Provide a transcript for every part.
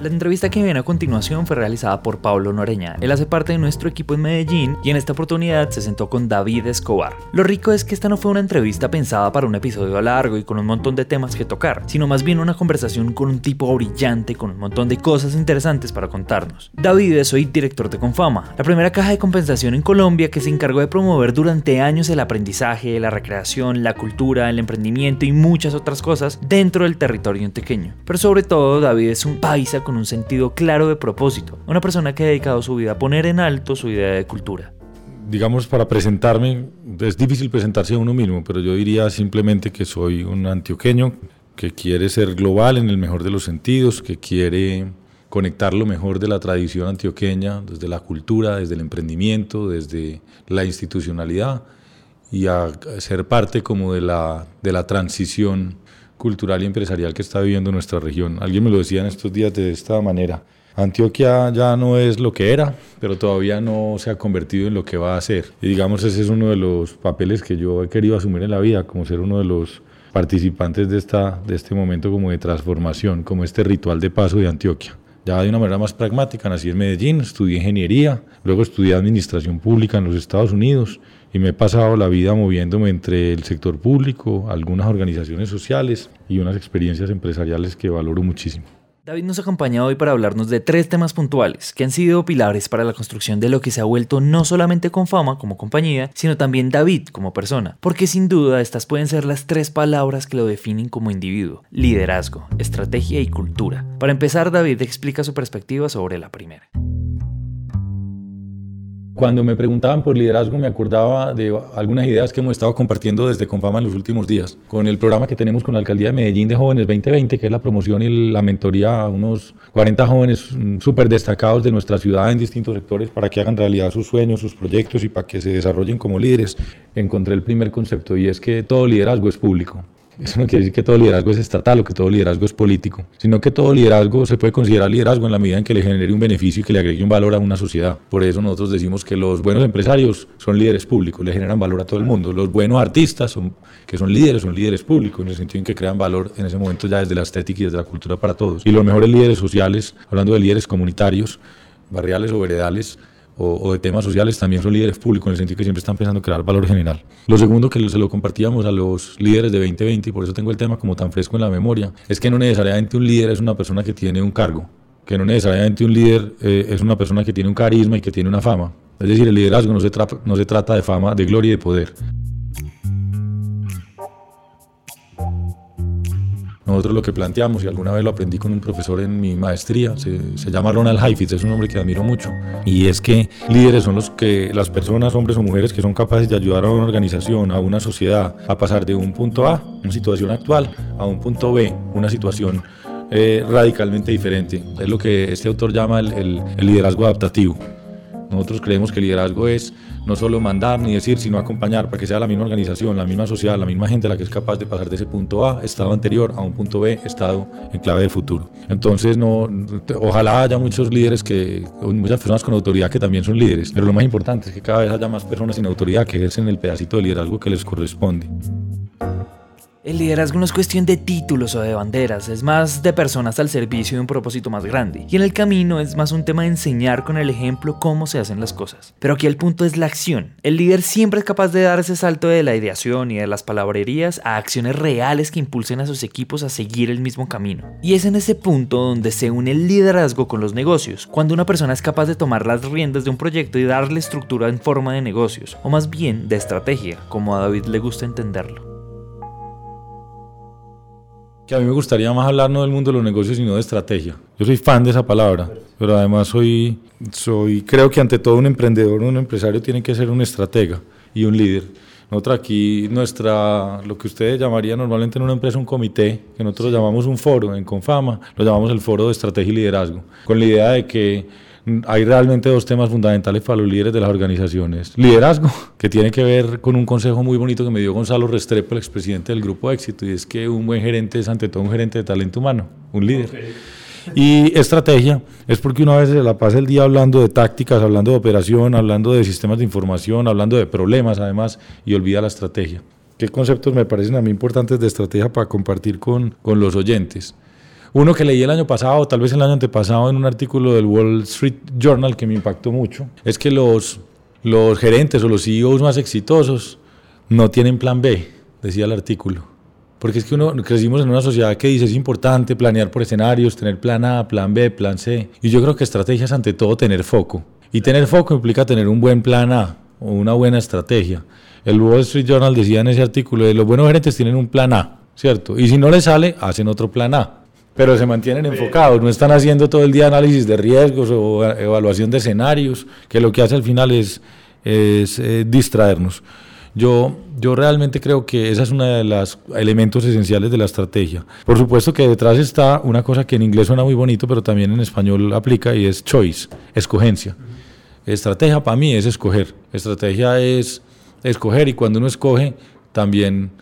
La entrevista que viene a continuación fue realizada por Pablo Noreña. Él hace parte de nuestro equipo en Medellín y en esta oportunidad se sentó con David Escobar. Lo rico es que esta no fue una entrevista pensada para un episodio largo y con un montón de temas que tocar, sino más bien una conversación con un tipo brillante con un montón de cosas interesantes para contarnos. David es hoy director de Confama, la primera caja de compensación en Colombia que se encargó de promover durante años el aprendizaje, la recreación, la cultura, el emprendimiento y muchas otras cosas dentro del territorio antioqueño. Pero sobre todo David es un paisa con un sentido claro de propósito, una persona que ha dedicado su vida a poner en alto su idea de cultura. Digamos, para presentarme, es difícil presentarse a uno mismo, pero yo diría simplemente que soy un antioqueño que quiere ser global en el mejor de los sentidos, que quiere conectar lo mejor de la tradición antioqueña, desde la cultura, desde el emprendimiento, desde la institucionalidad y a ser parte como de la, de la transición cultural y empresarial que está viviendo nuestra región. Alguien me lo decía en estos días de esta manera. Antioquia ya no es lo que era, pero todavía no se ha convertido en lo que va a ser. Y digamos, ese es uno de los papeles que yo he querido asumir en la vida, como ser uno de los participantes de, esta, de este momento como de transformación, como este ritual de paso de Antioquia. Ya de una manera más pragmática, nací en Medellín, estudié ingeniería, luego estudié administración pública en los Estados Unidos y me he pasado la vida moviéndome entre el sector público, algunas organizaciones sociales y unas experiencias empresariales que valoro muchísimo. David nos acompaña hoy para hablarnos de tres temas puntuales que han sido pilares para la construcción de lo que se ha vuelto no solamente con fama como compañía, sino también David como persona, porque sin duda estas pueden ser las tres palabras que lo definen como individuo, liderazgo, estrategia y cultura. Para empezar, David explica su perspectiva sobre la primera. Cuando me preguntaban por liderazgo me acordaba de algunas ideas que hemos estado compartiendo desde Confama en los últimos días, con el programa que tenemos con la Alcaldía de Medellín de Jóvenes 2020, que es la promoción y la mentoría a unos 40 jóvenes mm, súper destacados de nuestra ciudad en distintos sectores para que hagan realidad sus sueños, sus proyectos y para que se desarrollen como líderes. Encontré el primer concepto y es que todo liderazgo es público. Eso no quiere decir que todo liderazgo es estatal o que todo liderazgo es político, sino que todo liderazgo se puede considerar liderazgo en la medida en que le genere un beneficio y que le agregue un valor a una sociedad. Por eso nosotros decimos que los buenos empresarios son líderes públicos, le generan valor a todo el mundo. Los buenos artistas, que son líderes, son líderes públicos, en el sentido en que crean valor en ese momento ya desde la estética y desde la cultura para todos. Y los mejores líderes sociales, hablando de líderes comunitarios, barriales o veredales, o, de temas sociales también son líderes públicos en el sentido que siempre están pensando crear valor general. Lo segundo que se lo compartíamos a los líderes de 2020 y por eso tengo el tema como tan fresco en la memoria, es que no necesariamente un líder es una persona que tiene un cargo, que no necesariamente un líder eh, es una persona que tiene un carisma y que tiene una fama. Es decir, el liderazgo no se, no se trata de fama, de gloria y de poder. Nosotros lo que planteamos, y alguna vez lo aprendí con un profesor en mi maestría, se, llama Ronald Heifetz, es un hombre que admiro mucho, y es que líderes son los que las personas, hombres o mujeres, que son capaces de ayudar a una organización, a una sociedad, a pasar de un punto A, una situación actual, a un punto B, una situación eh, radicalmente diferente. Es lo que este autor llama el liderazgo adaptativo. Nosotros creemos que el liderazgo es no solo mandar ni decir, sino acompañar para que sea la misma organización, la misma sociedad, la misma gente la que es capaz de pasar de ese punto A, estado anterior, a un punto B, estado en clave del futuro. Entonces, no, ojalá haya muchos líderes que, muchas personas con autoridad que también son líderes, pero lo más importante es que cada vez haya más personas sin autoridad que en el pedacito de liderazgo que les corresponde. El liderazgo no es cuestión de títulos o de banderas, es más de personas al servicio de un propósito más grande. Y en el camino es más un tema de enseñar con el ejemplo cómo se hacen las cosas. Pero aquí el punto es la acción. El líder siempre es capaz de dar ese salto de la ideación y de las palabrerías a acciones reales que impulsen a sus equipos a seguir el mismo camino. Y es en ese punto donde se une el liderazgo con los negocios, cuando una persona es capaz de tomar las riendas de un proyecto y darle estructura en forma de negocios, o más bien de estrategia, como a David le gusta entenderlo que a mí me gustaría más hablar no del mundo de los negocios, sino de estrategia. Yo soy fan de esa palabra, pero además soy, soy creo que ante todo un emprendedor, un empresario tiene que ser un estratega y un líder. Nosotros aquí, nuestra, lo que ustedes llamarían normalmente en una empresa un comité, que nosotros llamamos un foro en Confama, lo llamamos el foro de estrategia y liderazgo, con la idea de que hay realmente dos temas fundamentales para los líderes de las organizaciones. Liderazgo, que tiene que ver con un consejo muy bonito que me dio Gonzalo Restrepo, el expresidente del Grupo Éxito, y es que un buen gerente es ante todo un gerente de talento humano, un líder. Y estrategia es porque una vez se la pasa el día hablando de tácticas, hablando de operación, hablando de sistemas de información, hablando de problemas además, y olvida la estrategia. ¿Qué conceptos me parecen a mí importantes de estrategia para compartir con, con los oyentes? Uno que leí el año pasado, tal vez el año antepasado, en un artículo del Wall Street Journal que me impactó mucho, es que los, los gerentes o los CEOs más exitosos no tienen plan B, decía el artículo. Porque es que uno crecimos en una sociedad que dice es importante planear por escenarios, tener plan A, plan B, plan C. Y yo creo que estrategia es ante todo tener foco. Y tener foco implica tener un buen plan A o una buena estrategia. El Wall Street Journal decía en ese artículo de los buenos gerentes tienen un plan A, ¿cierto? Y si no les sale, hacen otro plan A pero se mantienen enfocados, no están haciendo todo el día análisis de riesgos o evaluación de escenarios, que lo que hace al final es, es eh, distraernos. Yo, yo realmente creo que esa es uno de los elementos esenciales de la estrategia. Por supuesto que detrás está una cosa que en inglés suena muy bonito, pero también en español aplica y es choice, escogencia. Estrategia para mí es escoger. Estrategia es escoger y cuando uno escoge también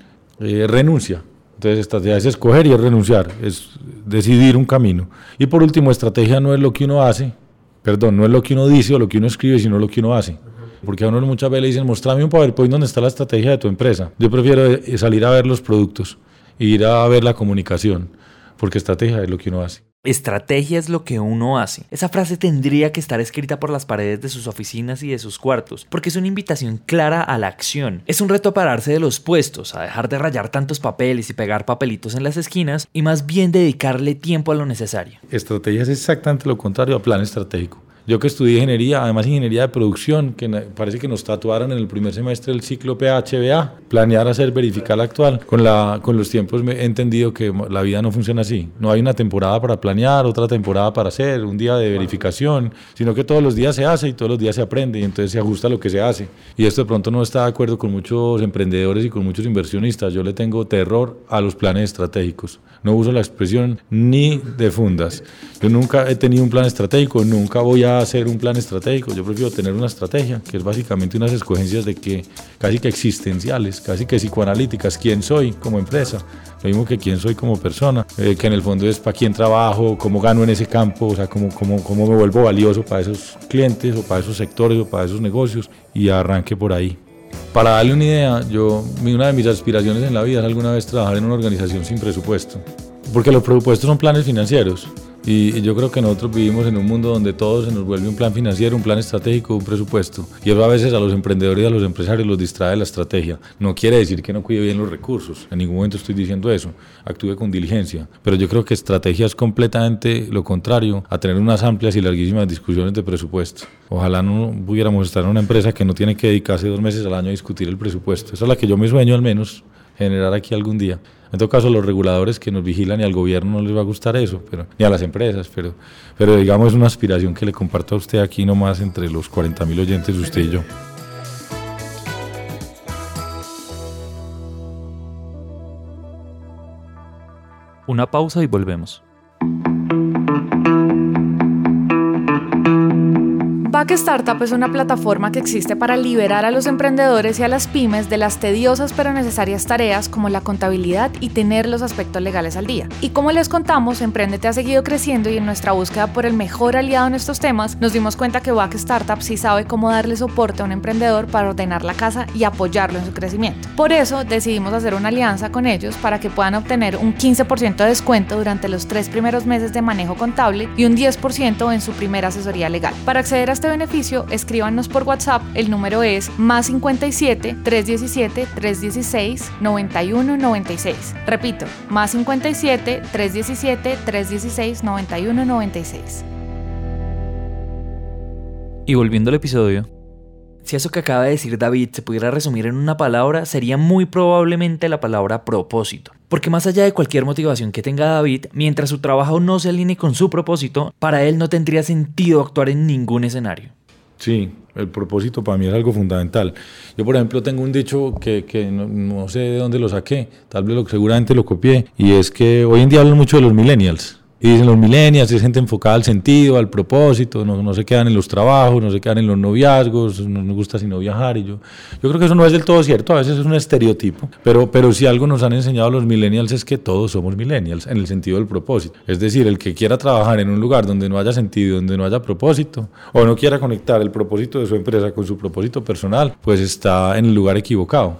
eh, renuncia. Entonces, estrategia es escoger y es renunciar, es decidir un camino. Y por último, estrategia no es lo que uno hace, perdón, no es lo que uno dice o lo que uno escribe, sino lo que uno hace. Porque a uno muchas veces le dicen, mostrame un PowerPoint donde está la estrategia de tu empresa. Yo prefiero eh, salir a ver los productos, ir a ver la comunicación, porque estrategia es lo que uno hace. Estrategia es lo que uno hace. Esa frase tendría que estar escrita por las paredes de sus oficinas y de sus cuartos, porque es una invitación clara a la acción. Es un reto a pararse de los puestos, a dejar de rayar tantos papeles y pegar papelitos en las esquinas y más bien dedicarle tiempo a lo necesario. Estrategia es exactamente lo contrario a plan estratégico. Yo que estudié ingeniería, además ingeniería de producción, que parece que nos tatuaron en el primer semestre del ciclo PHBA, planear, hacer, verificar actual. Con, la, con los tiempos he entendido que la vida no funciona así. No hay una temporada para planear, otra temporada para hacer, un día de verificación, sino que todos los días se hace y todos los días se aprende y entonces se ajusta lo que se hace. Y esto de pronto no está de acuerdo con muchos emprendedores y con muchos inversionistas. Yo le tengo terror a los planes estratégicos. No uso la expresión ni de fundas. Yo nunca he tenido un plan estratégico, nunca voy a hacer un plan estratégico, yo prefiero tener una estrategia, que es básicamente unas escogencias de que casi que existenciales, casi que psicoanalíticas, quién soy como empresa, lo mismo que quién soy como persona, eh, que en el fondo es para quién trabajo, cómo gano en ese campo, o sea, cómo, cómo, cómo me vuelvo valioso para esos clientes o para esos sectores o para esos negocios. Y arranque por ahí. Para darle una idea, yo, una de mis aspiraciones en la vida es alguna vez trabajar en una organización sin presupuesto, porque los presupuestos son planes financieros y, yo creo que nosotros vivimos en un mundo donde todo se nos vuelve un plan financiero, un plan estratégico, un presupuesto. Y eso a veces a los emprendedores y a los empresarios los distrae la estrategia. No quiere decir que no cuide bien los recursos. En ningún momento estoy diciendo eso. Actúe con diligencia. Pero yo creo que estrategia es completamente lo contrario a tener unas amplias y larguísimas discusiones de presupuesto. Ojalá no pudiéramos estar en una empresa que no tiene que dedicarse dos meses al año a discutir el presupuesto. Esa es la que yo me sueño al menos generar aquí algún día. En todo caso, los reguladores que nos vigilan y al gobierno no les va a gustar eso, pero, ni a las empresas, pero, pero digamos es una aspiración que le comparto a usted aquí nomás entre los 40 mil oyentes, usted y yo. Una pausa y volvemos. Back Startup es una plataforma que existe para liberar a los emprendedores y a las pymes de las tediosas pero necesarias tareas como la contabilidad y tener los aspectos legales al día. Y como les contamos, Emprendete ha seguido creciendo y en nuestra búsqueda por el mejor aliado en estos temas, nos dimos cuenta que Back Startup sí sabe cómo darle soporte a un emprendedor para ordenar la casa y apoyarlo en su crecimiento. Por eso decidimos hacer una alianza con ellos para que puedan obtener un 15% de descuento durante los tres primeros meses de manejo contable y un 10% en su primera asesoría legal. Para acceder a este beneficio, escríbanos por WhatsApp. El número es más 57 317 316 9196. Repito, más 57 317 316 9196. Y volviendo al episodio, si eso que acaba de decir David se pudiera resumir en una palabra, sería muy probablemente la palabra propósito. Porque más allá de cualquier motivación que tenga David, mientras su trabajo no se alinee con su propósito, para él no tendría sentido actuar en ningún escenario. Sí, el propósito para mí es algo fundamental. Yo, por ejemplo, tengo un dicho que, que no, sé de dónde lo saqué, tal vez lo, seguramente lo copié, y es que hoy en día hablan mucho de los millennials. Y dicen los millennials, es gente enfocada al sentido, al propósito, no, no, se quedan en los trabajos, no se quedan en los noviazgos, no nos gusta sino viajar. Y yo, yo creo que eso no es del todo cierto, a veces es un estereotipo, pero, pero si algo nos han enseñado los millennials es que todos somos millennials en el sentido del propósito. Es decir, el que quiera trabajar en un lugar donde no haya sentido, donde no haya propósito, o no quiera conectar el propósito de su empresa con su propósito personal, pues está en el lugar equivocado.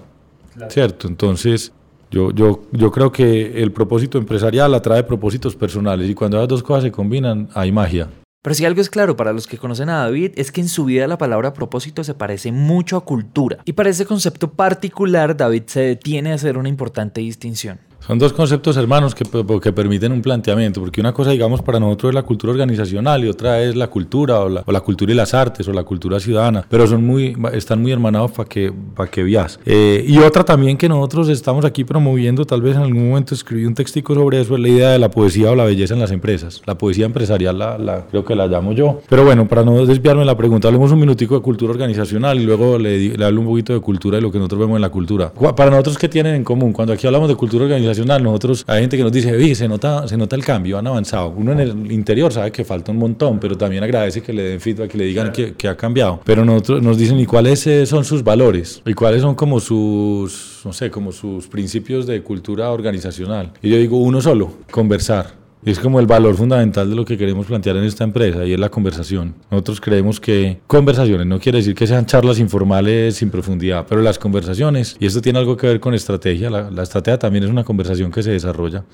Claro. ¿Cierto? Entonces, yo, yo, yo creo que el propósito empresarial atrae propósitos personales y cuando las dos cosas se combinan hay magia. Pero si algo es claro para los que conocen a David es que en su vida la palabra propósito se parece mucho a cultura. Y para ese concepto particular David se detiene a hacer una importante distinción. Son dos conceptos hermanos que, que, permiten un planteamiento, porque una cosa, digamos, para nosotros es la cultura organizacional y otra es la cultura o la, o la cultura y las artes o la cultura ciudadana, pero son muy, están muy hermanados para que, para que veas. Eh, y otra también que nosotros estamos aquí promoviendo, tal vez en algún momento escribí un textico sobre eso, es la idea de la poesía o la belleza en las empresas. La poesía empresarial la, la, creo que la llamo yo. Pero bueno, para no desviarme la pregunta, hablemos un minutico de cultura organizacional y luego le, le hablo un poquito de cultura y lo que nosotros vemos en la cultura. Para nosotros, ¿qué tienen en común? Cuando aquí hablamos de cultura organizacional, nosotros hay gente que nos dice, se nota, se nota el cambio, han avanzado. Uno en el interior sabe que falta un montón, pero también agradece que le den feedback, que le digan que, que, ha cambiado. Pero nosotros nos dicen, ¿y cuáles eh, son sus valores? ¿Y cuáles son como sus, no sé, como sus principios de cultura organizacional? Y yo digo, uno solo, conversar. Es como el valor fundamental de lo que queremos plantear en esta empresa y es la conversación. Nosotros creemos que conversaciones no quiere decir que sean charlas informales sin profundidad, pero las conversaciones, y esto tiene algo que ver con estrategia, la, la estrategia también es una conversación que se desarrolla.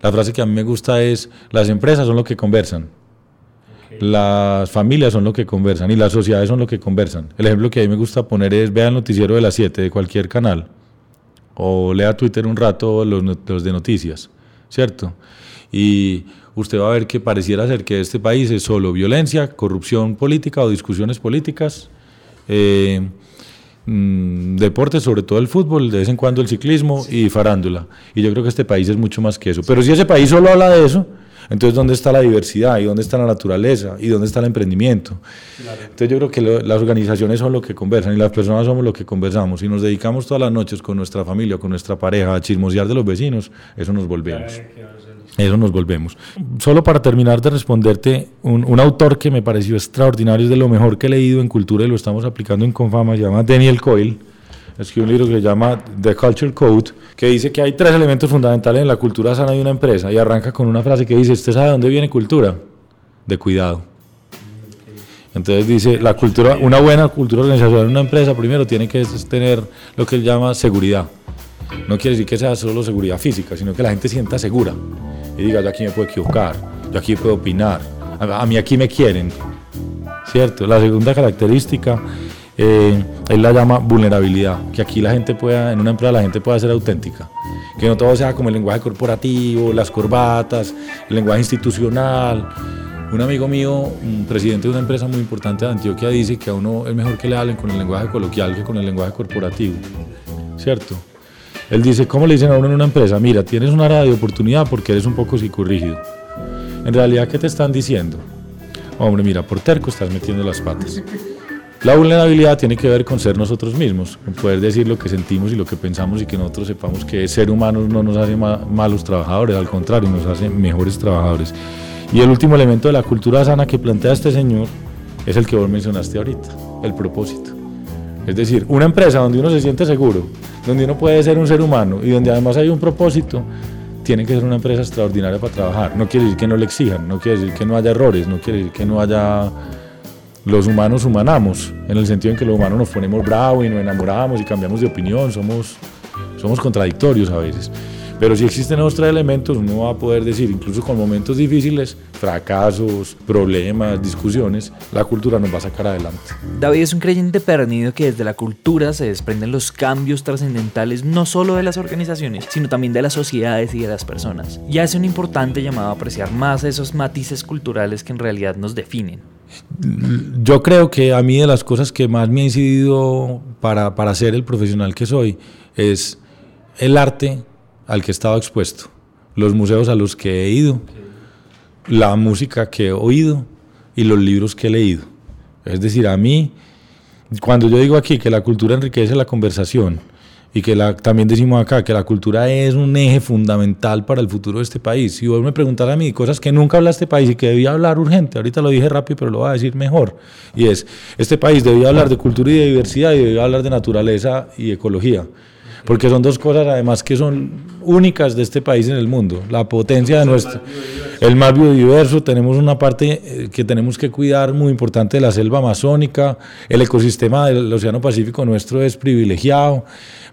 La frase que a mí me gusta es, las empresas son lo que conversan, las familias son lo que conversan y las sociedades son lo que conversan. El ejemplo que a mí me gusta poner es, vea el noticiero de las 7 de cualquier canal o lea Twitter un rato los, los de noticias, ¿cierto? Y usted va a ver que pareciera ser que este país es solo violencia, corrupción política o discusiones políticas, eh, mmm, deportes, sobre todo el fútbol, de vez en cuando el ciclismo y farándula. Y yo creo que este país es mucho más que eso. Pero si ese país solo habla de eso, entonces ¿dónde está la diversidad? ¿Y dónde está la naturaleza? ¿Y dónde está el emprendimiento? Claro. Entonces yo creo que lo, las organizaciones son lo que conversan y las personas somos lo que conversamos. Si nos dedicamos todas las noches con nuestra familia, con nuestra pareja, a chismosear de los vecinos, eso nos volvemos. Claro, eso nos volvemos. Solo para terminar de responderte, un, autor que me pareció extraordinario, es de lo mejor que he leído en cultura y lo estamos aplicando en Confama, se llama Daniel Coyle. Escribió un libro que se llama The Culture Code, que dice que hay tres elementos fundamentales en la cultura sana de una empresa y arranca con una frase que dice, ¿usted sabe de dónde viene cultura? De cuidado. Entonces dice, la cultura, una buena cultura organizacional en una empresa primero tiene que tener lo que él llama seguridad. No quiere decir que sea solo seguridad física, sino que la gente sienta segura y diga, yo aquí me puedo equivocar, yo aquí puedo opinar, a, mí aquí me quieren, ¿cierto? La segunda característica, eh, la llama vulnerabilidad, que aquí la gente pueda, en una empresa la gente pueda ser auténtica, que no todo sea como el lenguaje corporativo, las corbatas, el lenguaje institucional. Un amigo mío, presidente de una empresa muy importante de Antioquia, dice que a uno es mejor que le hablen con el lenguaje coloquial que con el lenguaje corporativo, ¿cierto? Él dice, ¿cómo le dicen a uno en una empresa? Mira, tienes una área de oportunidad porque eres un poco psicorrígido. En realidad, ¿qué te están diciendo? Hombre, mira, por terco estás metiendo las patas. La vulnerabilidad tiene que ver con ser nosotros mismos, con poder decir lo que sentimos y lo que pensamos y que nosotros sepamos que ser humanos no nos hace ma malos trabajadores, al contrario, nos hace mejores trabajadores. Y el último elemento de la cultura sana que plantea este señor es el que vos mencionaste ahorita, el propósito. Es decir, una empresa donde uno se siente seguro, donde uno puede ser un ser humano y donde además hay un propósito, tiene que ser una empresa extraordinaria para trabajar. No quiere decir que no le exijan, no quiere decir que no haya errores, no quiere decir que no haya... Los humanos humanamos, en el sentido en que los humanos nos ponemos bravos y nos enamoramos y cambiamos de opinión, somos, somos contradictorios a veces. Pero si existen otros tres elementos, uno va a poder decir, incluso con momentos difíciles, fracasos, problemas, discusiones, la cultura nos va a sacar adelante. David es un creyente pernido que desde la cultura se desprenden los cambios trascendentales no solo de las organizaciones, sino también de las sociedades y de las personas. Y hace un importante llamado a apreciar más esos matices culturales que en realidad nos definen. Yo creo que a mí de las cosas que más me ha incidido para, para ser el profesional que soy es el arte al que he estado expuesto, los museos a los que he ido, la música que he oído y los libros que he leído. Es decir, a mí, cuando yo digo aquí que la cultura enriquece la conversación, y que la, también decimos acá que la cultura es un eje fundamental para el futuro de este país. Si vos me preguntaras a mí cosas que nunca habla este país y que debía hablar urgente, ahorita lo dije rápido, pero lo voy a decir mejor, y es, este país debía hablar de cultura y de diversidad y debía hablar de naturaleza y ecología porque son dos cosas además que son únicas de este país en el mundo. La potencia de nuestro, el más biodiverso, tenemos una parte eh, que tenemos que cuidar muy importante de la selva amazónica, el ecosistema del Océano Pacífico nuestro es privilegiado,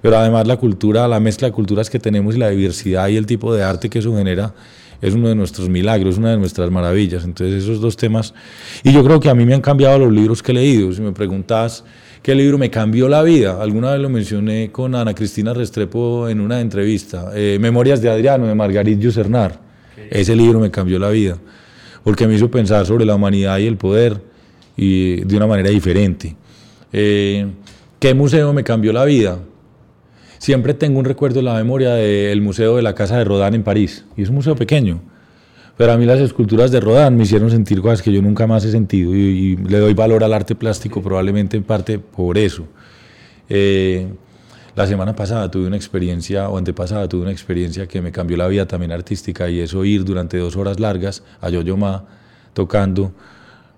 pero además la cultura, la mezcla de culturas que tenemos y la diversidad y el tipo de arte que eso genera es uno de nuestros milagros, una de nuestras maravillas. Entonces esos dos temas, y yo creo que a mí me han cambiado los libros que he leído. Si me preguntas ¿Qué libro me cambió la vida? Alguna vez lo mencioné con Ana Cristina Restrepo en una entrevista. Eh, Memorias de Adriano, de Margarit Yusernar. Ese libro me cambió la vida, porque me hizo pensar sobre la humanidad y el poder y de una manera diferente. Eh, ¿Qué museo me cambió la vida? Siempre tengo un recuerdo en la memoria del Museo de la Casa de Rodin en París, y es un museo pequeño pero a mí las esculturas de Rodin me hicieron sentir cosas que yo nunca más he sentido y, le doy valor al arte plástico probablemente en parte por eso. Eh, la semana pasada tuve una experiencia, o antepasada tuve una experiencia que me cambió la vida también artística y es oír durante dos horas largas a Yo-Yo Ma tocando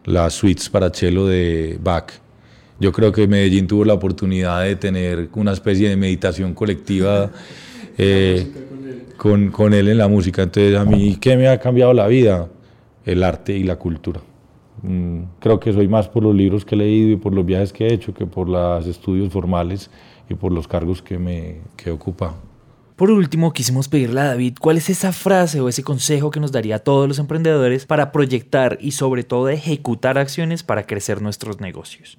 las suites para cello de Bach. Yo creo que Medellín tuvo la oportunidad de tener una especie de meditación colectiva. Eh, con, con, él en la música. Entonces, a mí, ¿qué me ha cambiado la vida? El arte y la cultura. Mm, creo que soy más por los libros que he leído y por los viajes que he hecho que por los estudios formales y por los cargos que, me, que he ocupado. Por último, quisimos pedirle a David cuál es esa frase o ese consejo que nos daría a todos los emprendedores para proyectar y sobre todo ejecutar acciones para crecer nuestros negocios.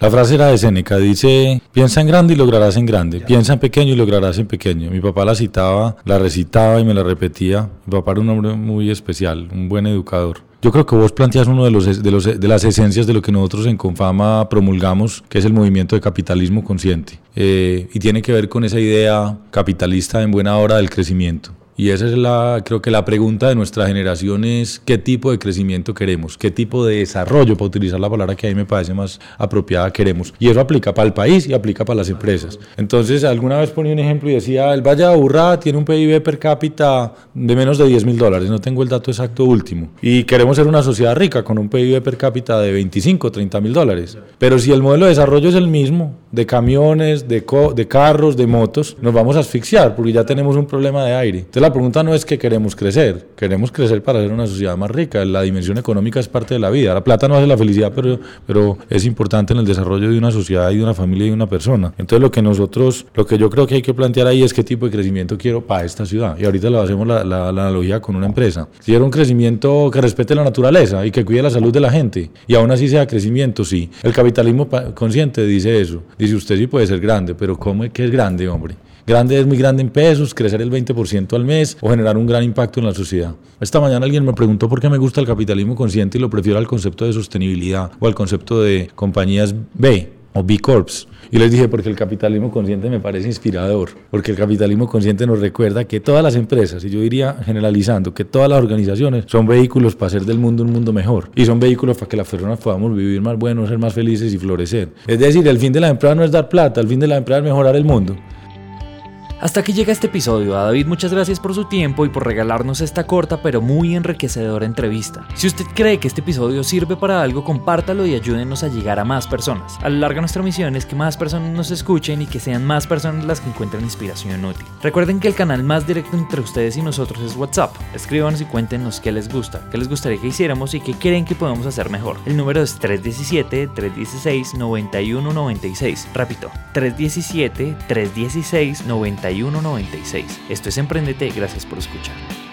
La frase era de Seneca, dice, piensa en grande y lograrás en grande, piensa en pequeño y lograrás en pequeño. Mi papá la citaba, la recitaba y me la repetía. Mi papá era un hombre muy especial, un buen educador. Yo creo que vos planteas uno de, los, de, los, de las esencias de lo que nosotros en Confama promulgamos, que es el movimiento de capitalismo consciente. Eh, y tiene que ver con esa idea capitalista en buena hora del crecimiento. Y esa es la, creo que la pregunta de nuestra generación es qué tipo de crecimiento queremos, qué tipo de desarrollo, para utilizar la palabra que a mí me parece más apropiada, queremos. Y eso aplica para el país y aplica para las empresas. Entonces, alguna vez ponía un ejemplo y decía, el Valle de Aburrá tiene un PIB per cápita de menos de 10 mil dólares, no tengo el dato exacto último. Y queremos ser una sociedad rica con un PIB per cápita de 25, 30 mil dólares. Pero si el modelo de desarrollo es el mismo, de camiones, de, de carros, de motos, nos vamos a asfixiar porque ya tenemos un problema de aire. Entonces, la pregunta no es que queremos crecer, queremos crecer para ser una sociedad más rica. La dimensión económica es parte de la vida. La plata no hace la felicidad, pero, pero es importante en el desarrollo de una sociedad y de una familia y de una persona. Entonces lo que nosotros, lo que yo creo que hay que plantear ahí es qué tipo de crecimiento quiero para esta ciudad. Y ahorita lo hacemos la, la, analogía con una empresa. Quiero un crecimiento que respete la naturaleza y que cuide la salud de la gente. Y aún así sea crecimiento, sí. El capitalismo consciente dice eso. Dice usted sí puede ser grande, pero ¿cómo es que es grande, hombre? Grande es muy grande en pesos, crecer el 20% al mes o generar un gran impacto en la sociedad. Esta mañana alguien me preguntó por qué me gusta el capitalismo consciente y lo prefiero al concepto de sostenibilidad o al concepto de compañías B o B Corps. Y les dije, porque el capitalismo consciente me parece inspirador, porque el capitalismo consciente nos recuerda que todas las empresas, y yo diría generalizando, que todas las organizaciones son vehículos para hacer del mundo un mundo mejor, y son vehículos para que las personas podamos vivir más buenos, ser más felices y florecer. Es decir, el fin de la empresa no es dar plata, el fin de la empresa es mejorar el mundo. Hasta aquí llega este episodio. A David muchas gracias por su tiempo y por regalarnos esta corta pero muy enriquecedora entrevista. Si usted cree que este episodio sirve para algo, compártalo y ayúdenos a llegar a más personas. A lo largo de nuestra misión es que más personas nos escuchen y que sean más personas las que encuentren inspiración útil. Recuerden que el canal más directo entre ustedes y nosotros es WhatsApp. Escríbanos y cuéntenos qué les gusta, qué les gustaría que hiciéramos y qué creen que podemos hacer mejor. El número es 317-316-9196. Repito, 317-316-9196. Esto es Emprendete, gracias por escuchar.